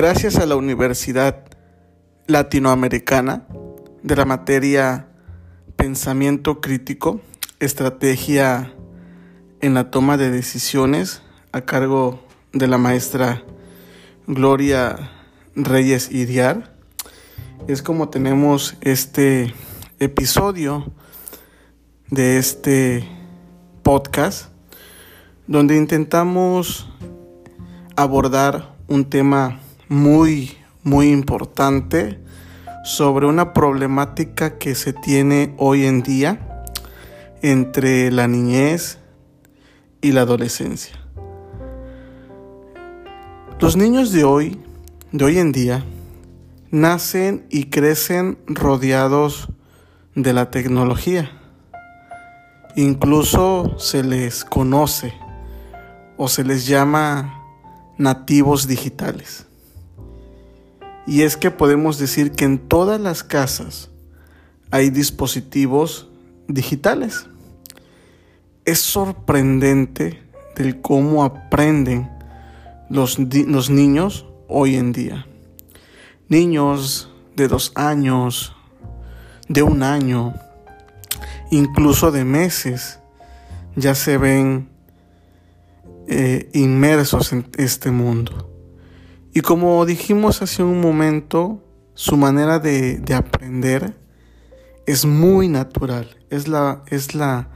Gracias a la Universidad Latinoamericana de la materia Pensamiento Crítico, Estrategia en la toma de decisiones a cargo de la maestra Gloria Reyes Iriar, es como tenemos este episodio de este podcast donde intentamos abordar un tema muy, muy importante sobre una problemática que se tiene hoy en día entre la niñez y la adolescencia. Los niños de hoy, de hoy en día, nacen y crecen rodeados de la tecnología. Incluso se les conoce o se les llama nativos digitales. Y es que podemos decir que en todas las casas hay dispositivos digitales. Es sorprendente del cómo aprenden los, los niños hoy en día. Niños de dos años, de un año, incluso de meses, ya se ven eh, inmersos en este mundo. Y como dijimos hace un momento, su manera de, aprender es muy natural, es, la, es la,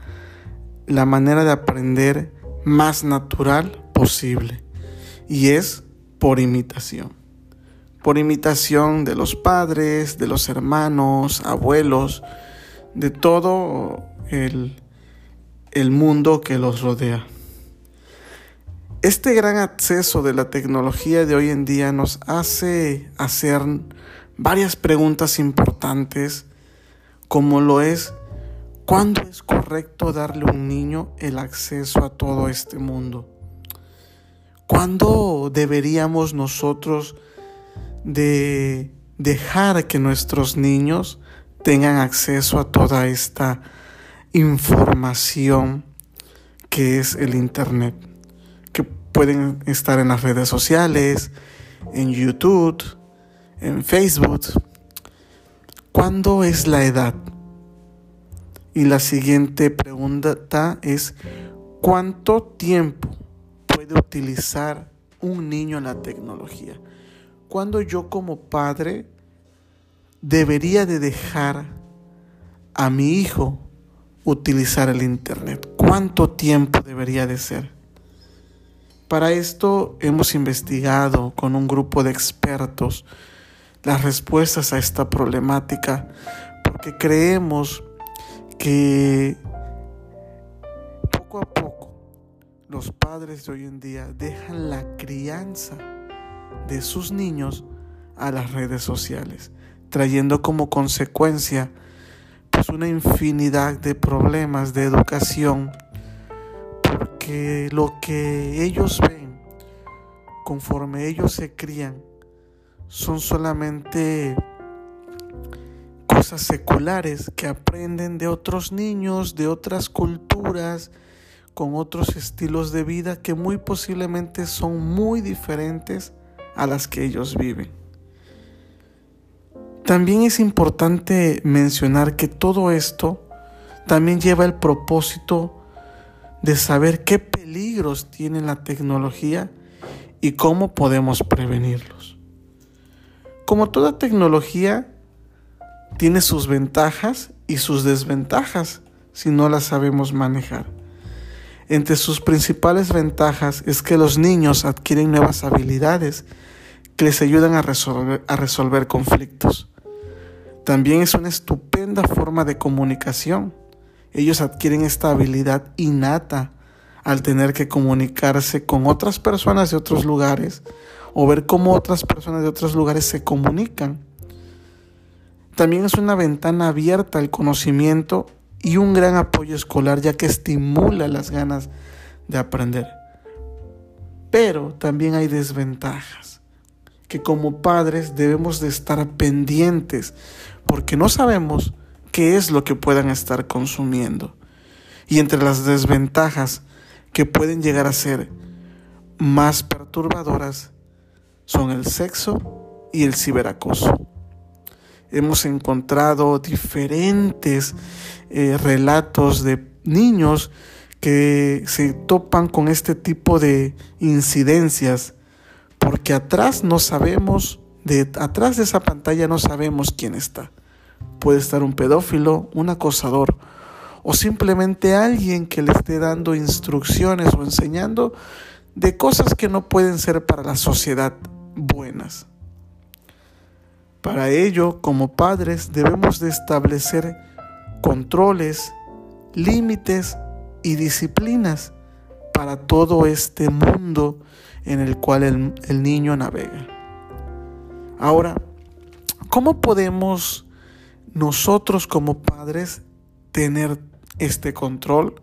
la manera de aprender más natural posible y es por imitación. Por imitación de los padres, de los hermanos, abuelos, de todo el, el mundo que los rodea. Este gran acceso de la tecnología de hoy en día nos hace hacer varias preguntas importantes, como lo es, ¿cuándo es correcto darle a un niño el acceso a todo este mundo? ¿Cuándo deberíamos nosotros de dejar que nuestros niños tengan acceso a toda esta información que es el Internet? Pueden estar en las redes sociales, en YouTube, en Facebook. ¿Cuándo es la edad? Y la siguiente pregunta es, ¿cuánto tiempo puede utilizar un niño la tecnología? ¿Cuándo yo como padre debería de dejar a mi hijo utilizar el Internet? ¿Cuánto tiempo debería de ser? Para esto hemos investigado con un grupo de expertos las respuestas a esta problemática porque creemos que poco a poco los padres de hoy en día dejan la crianza de sus niños a las redes sociales, trayendo como consecuencia pues una infinidad de problemas de educación porque lo que ellos ven conforme ellos se crían son solamente cosas seculares que aprenden de otros niños, de otras culturas, con otros estilos de vida que muy posiblemente son muy diferentes a las que ellos viven. También es importante mencionar que todo esto también lleva el propósito de saber qué peligros tiene la tecnología y cómo podemos prevenirlos. Como toda tecnología, tiene sus ventajas y sus desventajas si no las sabemos manejar. Entre sus principales ventajas es que los niños adquieren nuevas habilidades que les ayudan a resolver, conflictos. También es una estupenda forma de comunicación ellos adquieren esta habilidad innata al tener que comunicarse con otras personas de otros lugares o ver cómo otras personas de otros lugares se comunican. También es una ventana abierta al conocimiento y un gran apoyo escolar ya que estimula las ganas de aprender. Pero también hay desventajas que como padres debemos de estar pendientes porque no sabemos qué es lo que puedan estar consumiendo. Y entre las desventajas que pueden llegar a ser más perturbadoras son el sexo y el ciberacoso. Hemos encontrado diferentes eh, relatos de niños que se topan con este tipo de incidencias porque atrás no sabemos, de atrás de esa pantalla no sabemos quién está. Puede estar un pedófilo, un acosador o simplemente alguien que le esté dando instrucciones o enseñando de cosas que no pueden ser para la sociedad buenas. Para ello, como padres, debemos de establecer controles, límites y disciplinas para todo este mundo en el cual el, el niño navega. Ahora, ¿cómo podemos nosotros como padres tener este control,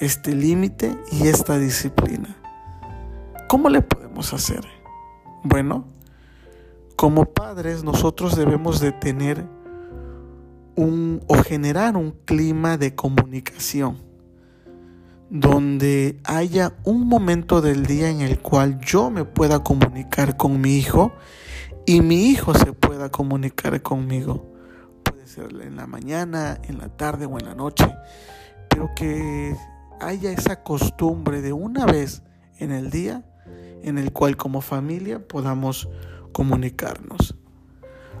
este límite y esta disciplina? ¿Cómo le podemos hacer? Bueno, como padres nosotros debemos de tener un o generar un clima de comunicación donde haya un momento del día en el cual yo me pueda comunicar con mi hijo y mi hijo se pueda comunicar conmigo. En la mañana, en la tarde o en la noche, pero que haya esa costumbre de una vez en el día en el cual como familia podamos comunicarnos.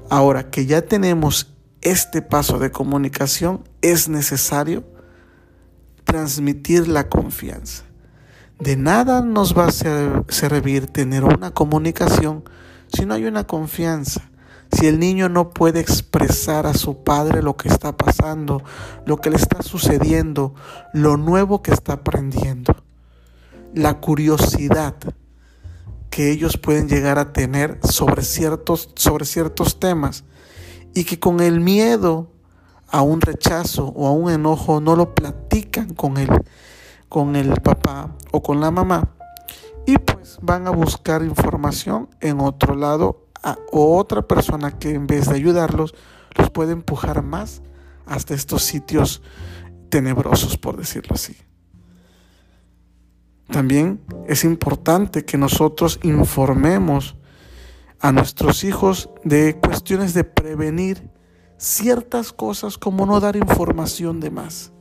Ahora que ya tenemos este paso de comunicación, es necesario transmitir la confianza. De nada nos va a servir tener una comunicación si no hay una confianza. Si el niño no puede expresar a su padre lo que está pasando, lo que le está sucediendo, lo nuevo que está aprendiendo, la curiosidad que ellos pueden llegar a tener sobre ciertos, sobre ciertos temas y que con el miedo a un rechazo o a un enojo no lo platican con el, con el papá o con la mamá y pues van a buscar información en otro lado o otra persona que en vez de ayudarlos los puede empujar más hasta estos sitios tenebrosos por decirlo así. También es importante que nosotros informemos a nuestros hijos de cuestiones de prevenir ciertas cosas como no dar información de más.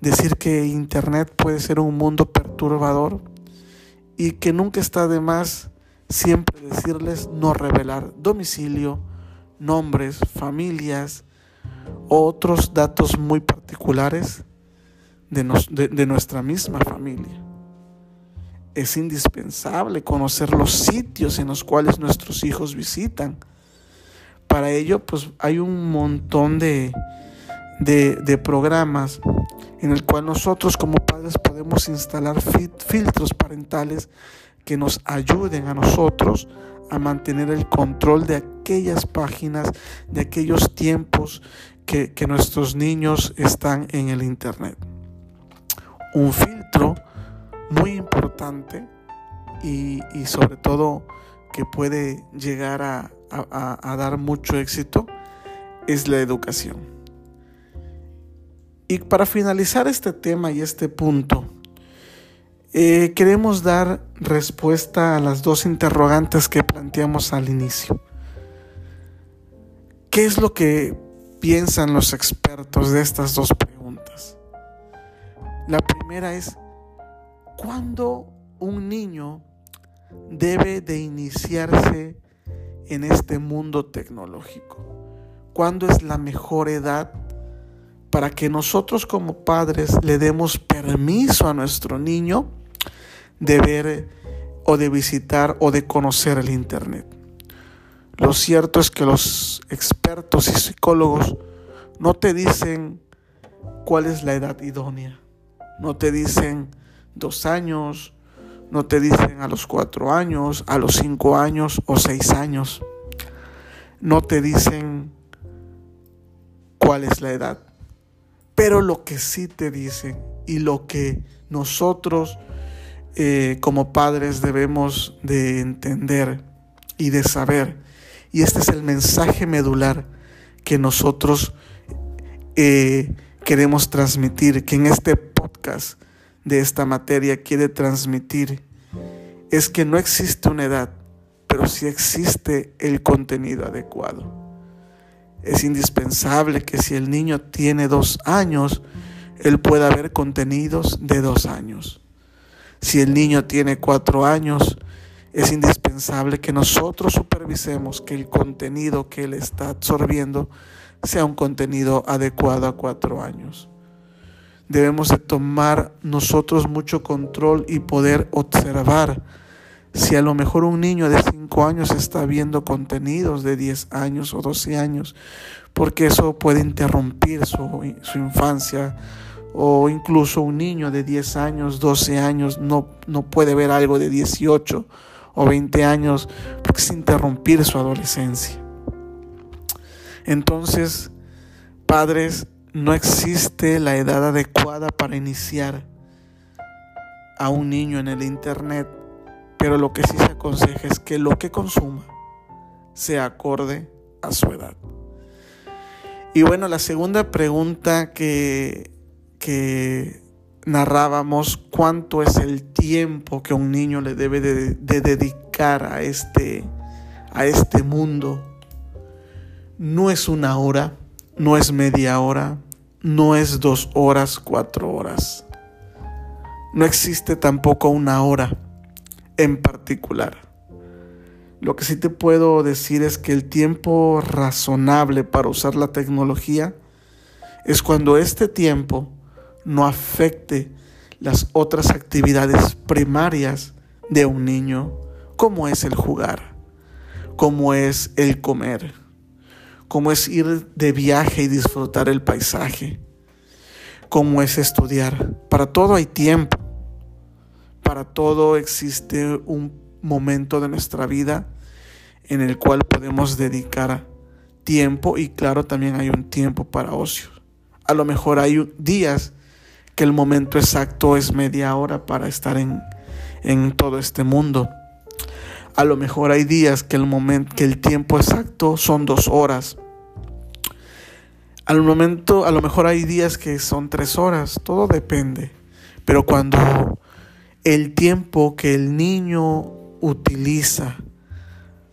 Decir que Internet puede ser un mundo perturbador y que nunca está de más siempre decirles no revelar domicilio, nombres, familias o otros datos muy particulares de, de nuestra misma familia es indispensable conocer los sitios en los cuales nuestros hijos visitan. Para ello, pues hay un montón de, de, programas en el cual nosotros como padres podemos instalar filtros parentales que nos ayuden a nosotros a mantener el control de aquellas páginas, de aquellos tiempos que, nuestros niños están en el Internet. Un filtro muy importante y, sobre todo que puede llegar a, dar mucho éxito es la educación. Y para finalizar este tema y este punto, eh, queremos dar respuesta a las dos interrogantes que planteamos al inicio. ¿Qué es lo que piensan los expertos de estas dos preguntas? La primera es, ¿Cuándo un niño debe de iniciarse en este mundo tecnológico? ¿Cuándo es la mejor edad para que nosotros como padres le demos permiso a nuestro niño de ver o de visitar o de conocer el Internet? Lo cierto es que los expertos y psicólogos no te dicen cuál es la edad idónea, no te dicen dos años, no te dicen a los cuatro años, a los cinco años o seis años. No te dicen cuál es la edad. Pero lo que sí te dicen y lo que nosotros eh, como padres debemos de entender y de saber, y este es el mensaje medular que nosotros eh, queremos transmitir, que en este podcast de esta materia quiere transmitir es que no existe una edad, pero sí existe el contenido adecuado. Es indispensable que si el niño tiene dos años, él pueda ver contenidos de dos años. Si el niño tiene cuatro años, es indispensable que nosotros supervisemos que el contenido que él está absorbiendo sea un contenido adecuado a cuatro años. Debemos de tomar nosotros mucho control y poder observar si a lo mejor un niño de 5 años está viendo contenidos de 10 años o 12 años, porque eso puede interrumpir su, su infancia, o incluso un niño de 10 años, 12 años no, no puede ver algo de 18 o 20 años, porque es interrumpir su adolescencia. Entonces, padres, no existe la edad adecuada para iniciar a un niño en el Internet pero lo que sí se aconseja es que lo que consuma sea acorde a su edad. Y bueno, la segunda pregunta que, que narrábamos, ¿cuánto es el tiempo que un niño le debe de, dedicar a este, a este mundo? No es una hora, no es media hora, no es dos horas, cuatro horas. No existe tampoco una hora en particular. Lo que sí te puedo decir es que el tiempo razonable para usar la tecnología es cuando este tiempo no afecte las otras actividades primarias de un niño, como es el jugar, como es el comer, como es ir de viaje y disfrutar el paisaje, como es estudiar. Para todo hay tiempo. Para todo existe un momento de nuestra vida en el cual podemos dedicar tiempo y claro también hay un tiempo para ocio. A lo mejor hay días que el momento exacto es media hora para estar en, en todo este mundo. A lo mejor hay días que el momento, que el tiempo exacto son dos horas. Al momento, a lo mejor hay días que son tres horas. Todo depende. Pero cuando el tiempo que el niño utiliza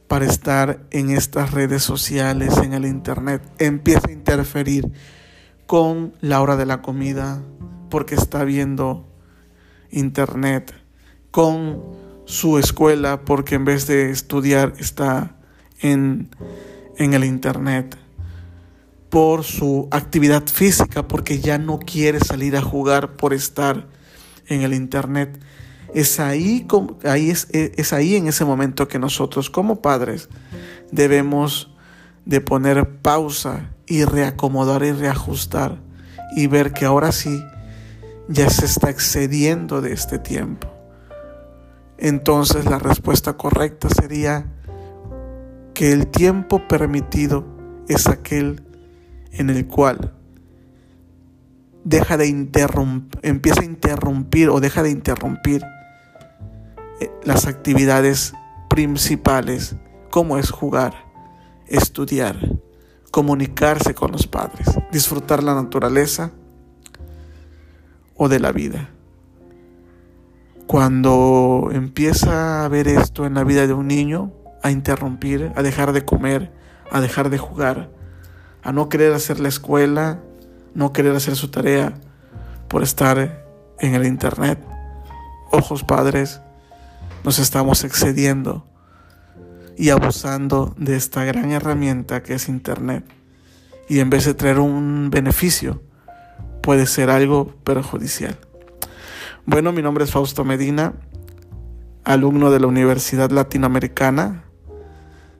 para estar en estas redes sociales, en el internet, empieza a interferir con la hora de la comida, porque está viendo internet, con su escuela, porque en vez de estudiar está en, en el internet, por su actividad física, porque ya no quiere salir a jugar por estar en el internet es ahí, ahí es, ahí en ese momento que nosotros como padres debemos de poner pausa y reacomodar y reajustar y ver que ahora sí ya se está excediendo de este tiempo. Entonces la respuesta correcta sería que el tiempo permitido es aquel en el cual deja de interrumpir, empieza a interrumpir o deja de interrumpir eh, las actividades principales, como es jugar, estudiar, comunicarse con los padres, disfrutar la naturaleza o de la vida. Cuando empieza a ver esto en la vida de un niño, a interrumpir, a dejar de comer, a dejar de jugar, a no querer hacer la escuela, no querer hacer su tarea por estar en el internet. Ojos padres, nos estamos excediendo y abusando de esta gran herramienta que es Internet. Y en vez de traer un beneficio, puede ser algo perjudicial. Bueno, mi nombre es Fausto Medina, alumno de la Universidad Latinoamericana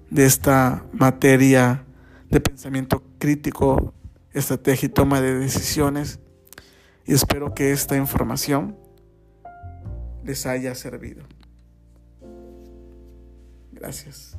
de esta materia de pensamiento crítico, estrategia y toma de decisiones. Y espero que esta información les haya servido. Gracias.